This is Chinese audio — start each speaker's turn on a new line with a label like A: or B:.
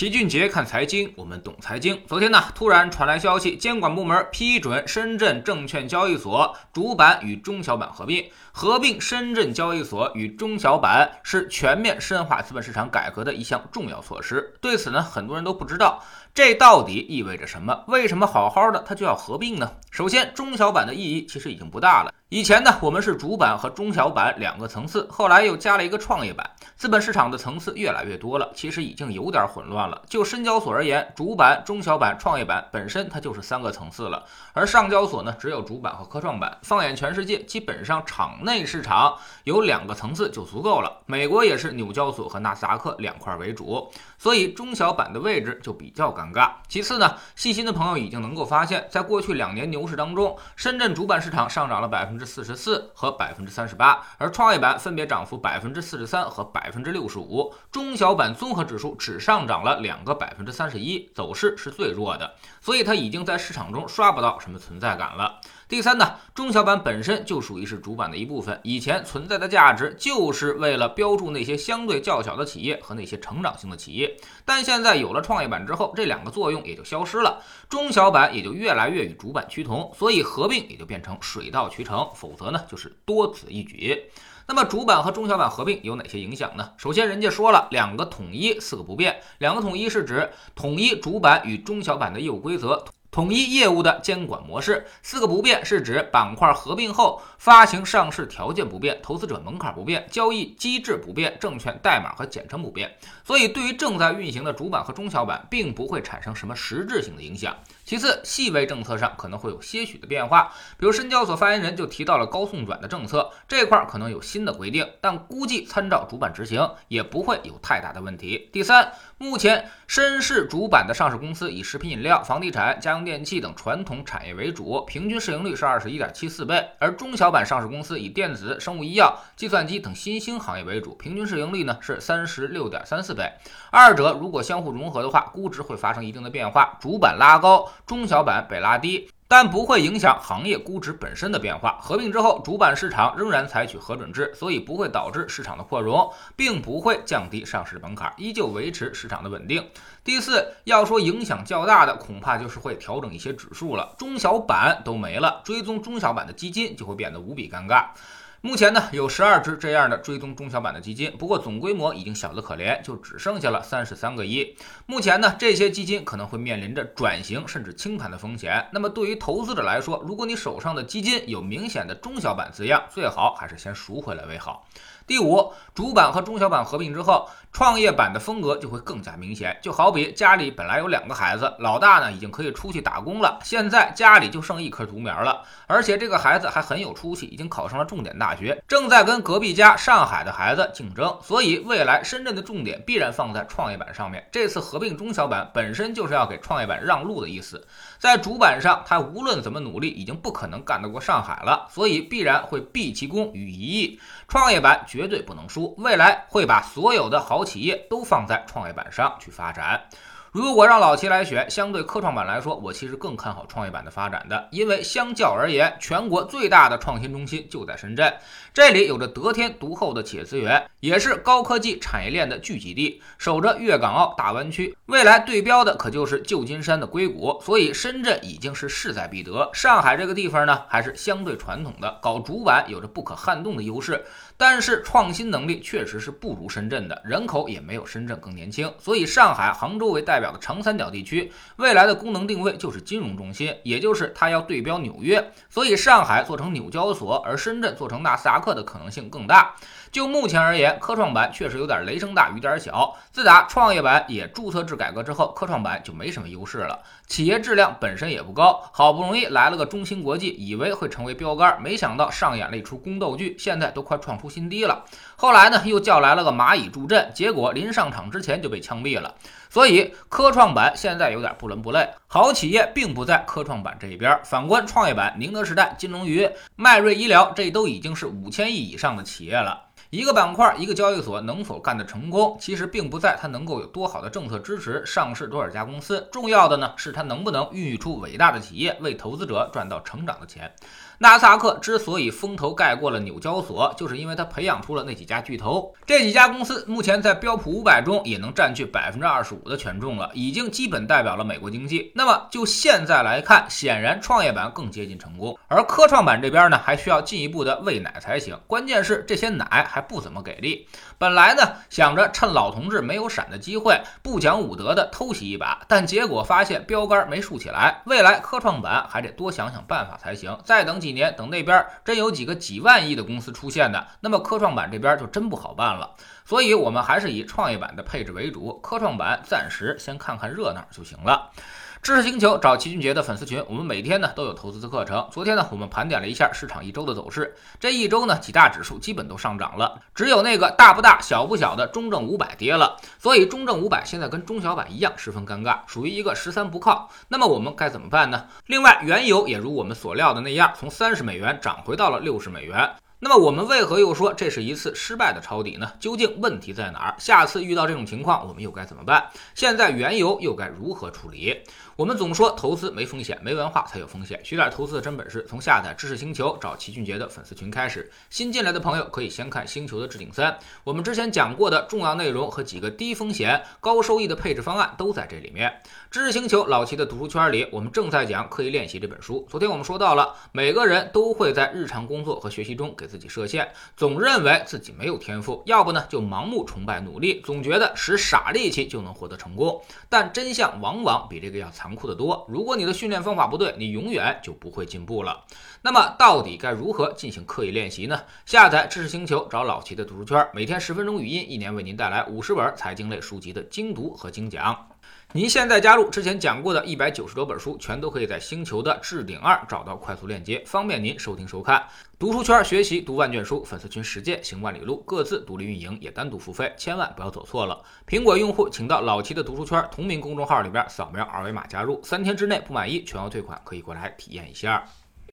A: 齐俊杰看财经，我们懂财经。昨天呢，突然传来消息，监管部门批准深圳证券交易所主板与中小板合并。合并深圳交易所与中小板是全面深化资本市场改革的一项重要措施。对此呢，很多人都不知道这到底意味着什么？为什么好好的它就要合并呢？首先，中小板的意义其实已经不大了。以前呢，我们是主板和中小板两个层次，后来又加了一个创业板，资本市场的层次越来越多了，其实已经有点混乱了。就深交所而言，主板、中小板、创业板本身它就是三个层次了，而上交所呢只有主板和科创板。放眼全世界，基本上场内市场有两个层次就足够了。美国也是纽交所和纳斯达克两块为主，所以中小板的位置就比较尴尬。其次呢，细心的朋友已经能够发现，在过去两年牛市当中，深圳主板市场上涨了百分之。之四十四和百分之三十八，而创业板分别涨幅百分之四十三和百分之六十五，中小板综合指数只上涨了两个百分之三十一，走势是最弱的，所以它已经在市场中刷不到什么存在感了。第三呢，中小板本身就属于是主板的一部分，以前存在的价值就是为了标注那些相对较小的企业和那些成长性的企业，但现在有了创业板之后，这两个作用也就消失了，中小板也就越来越与主板趋同，所以合并也就变成水到渠成，否则呢就是多此一举。那么主板和中小板合并有哪些影响呢？首先，人家说了两个统一，四个不变。两个统一是指统一主板与中小板的业务规则。统一业务的监管模式，四个不变是指板块合并后发行上市条件不变，投资者门槛不变，交易机制不变，证券代码和简称不变。所以，对于正在运行的主板和中小板，并不会产生什么实质性的影响。其次，细微政策上可能会有些许的变化，比如深交所发言人就提到了高送转的政策，这块可能有新的规定，但估计参照主板执行也不会有太大的问题。第三，目前深市主板的上市公司以食品饮料、房地产、家用电电器等传统产业为主，平均市盈率是二十一点七四倍；而中小板上市公司以电子、生物医药、计算机等新兴行业为主，平均市盈率呢是三十六点三四倍。二者如果相互融合的话，估值会发生一定的变化，主板拉高。中小板被拉低，但不会影响行业估值本身的变化。合并之后，主板市场仍然采取核准制，所以不会导致市场的扩容，并不会降低上市门槛，依旧维持市场的稳定。第四，要说影响较大的，恐怕就是会调整一些指数了。中小板都没了，追踪中小板的基金就会变得无比尴尬。目前呢，有十二只这样的追踪中小板的基金，不过总规模已经小得可怜，就只剩下了三十三个亿。目前呢，这些基金可能会面临着转型甚至清盘的风险。那么对于投资者来说，如果你手上的基金有明显的中小板字样，最好还是先赎回来为好。第五，主板和中小板合并之后，创业板的风格就会更加明显。就好比家里本来有两个孩子，老大呢已经可以出去打工了，现在家里就剩一棵独苗了，而且这个孩子还很有出息，已经考上了重点大大学，正在跟隔壁家上海的孩子竞争。所以未来深圳的重点必然放在创业板上面。这次合并中小板本身就是要给创业板让路的意思，在主板上，他无论怎么努力，已经不可能干得过上海了，所以必然会毕其功于一役。创业板。绝对不能输，未来会把所有的好企业都放在创业板上去发展。如果让老齐来选，相对科创板来说，我其实更看好创业板的发展的，因为相较而言，全国最大的创新中心就在深圳，这里有着得天独厚的企业资源，也是高科技产业链的聚集地，守着粤港澳大湾区，未来对标的可就是旧金山的硅谷，所以深圳已经是势在必得。上海这个地方呢，还是相对传统的，搞主板有着不可撼动的优势，但是创新能力确实是不如深圳的，人口也没有深圳更年轻，所以上海、杭州为代。表的长三角地区未来的功能定位就是金融中心，也就是它要对标纽约，所以上海做成纽交所，而深圳做成纳斯达克的可能性更大。就目前而言，科创板确实有点雷声大雨点小。自打创业板也注册制改革之后，科创板就没什么优势了，企业质量本身也不高。好不容易来了个中芯国际，以为会成为标杆，没想到上演了一出宫斗剧，现在都快创出新低了。后来呢，又叫来了个蚂蚁助阵，结果临上场之前就被枪毙了。所以科创板现在有点不伦不类，好企业并不在科创板这一边。反观创业板，宁德时代、金龙鱼、迈瑞医疗，这都已经是五千亿以上的企业了。一个板块、一个交易所能否干得成功，其实并不在它能够有多好的政策支持，上市多少家公司，重要的呢是它能不能孕育出伟大的企业，为投资者赚到成长的钱。纳斯达克之所以风头盖过了纽交所，就是因为它培养出了那几家巨头。这几家公司目前在标普五百中也能占据百分之二十五的权重了，已经基本代表了美国经济。那么就现在来看，显然创业板更接近成功，而科创板这边呢，还需要进一步的喂奶才行。关键是这些奶还不怎么给力。本来呢，想着趁老同志没有闪的机会，不讲武德的偷袭一把，但结果发现标杆没竖起来。未来科创板还得多想想办法才行。再等几年，等那边真有几个几万亿的公司出现的，那么科创板这边就真不好办了。所以，我们还是以创业板的配置为主，科创板暂时先看看热闹就行了。知识星球找齐俊杰的粉丝群，我们每天呢都有投资的课程。昨天呢，我们盘点了一下市场一周的走势，这一周呢几大指数基本都上涨了，只有那个大不大小不小的中证五百跌了。所以中证五百现在跟中小板一样十分尴尬，属于一个十三不靠。那么我们该怎么办呢？另外，原油也如我们所料的那样，从三十美元涨回到了六十美元。那么我们为何又说这是一次失败的抄底呢？究竟问题在哪儿？下次遇到这种情况，我们又该怎么办？现在原油又该如何处理？我们总说投资没风险，没文化才有风险。学点投资的真本事，从下载知识星球找齐俊杰的粉丝群开始。新进来的朋友可以先看星球的置顶三，我们之前讲过的重要内容和几个低风险高收益的配置方案都在这里面。知识星球老齐的读书圈里，我们正在讲刻意练习这本书。昨天我们说到了，每个人都会在日常工作和学习中给自己设限，总认为自己没有天赋，要不呢就盲目崇拜努力，总觉得使傻力气就能获得成功。但真相往往比这个要残。酷的多。如果你的训练方法不对，你永远就不会进步了。那么，到底该如何进行刻意练习呢？下载知识星球，找老齐的读书圈，每天十分钟语音，一年为您带来五十本财经类书籍的精读和精讲。您现在加入之前讲过的一百九十多本书，全都可以在星球的置顶二找到快速链接，方便您收听收看。读书圈学习读万卷书，粉丝群实践行万里路，各自独立运营也单独付费，千万不要走错了。苹果用户请到老齐的读书圈同名公众号里边扫描二维码加入，三天之内不满意全额退款，可以过来体验一下。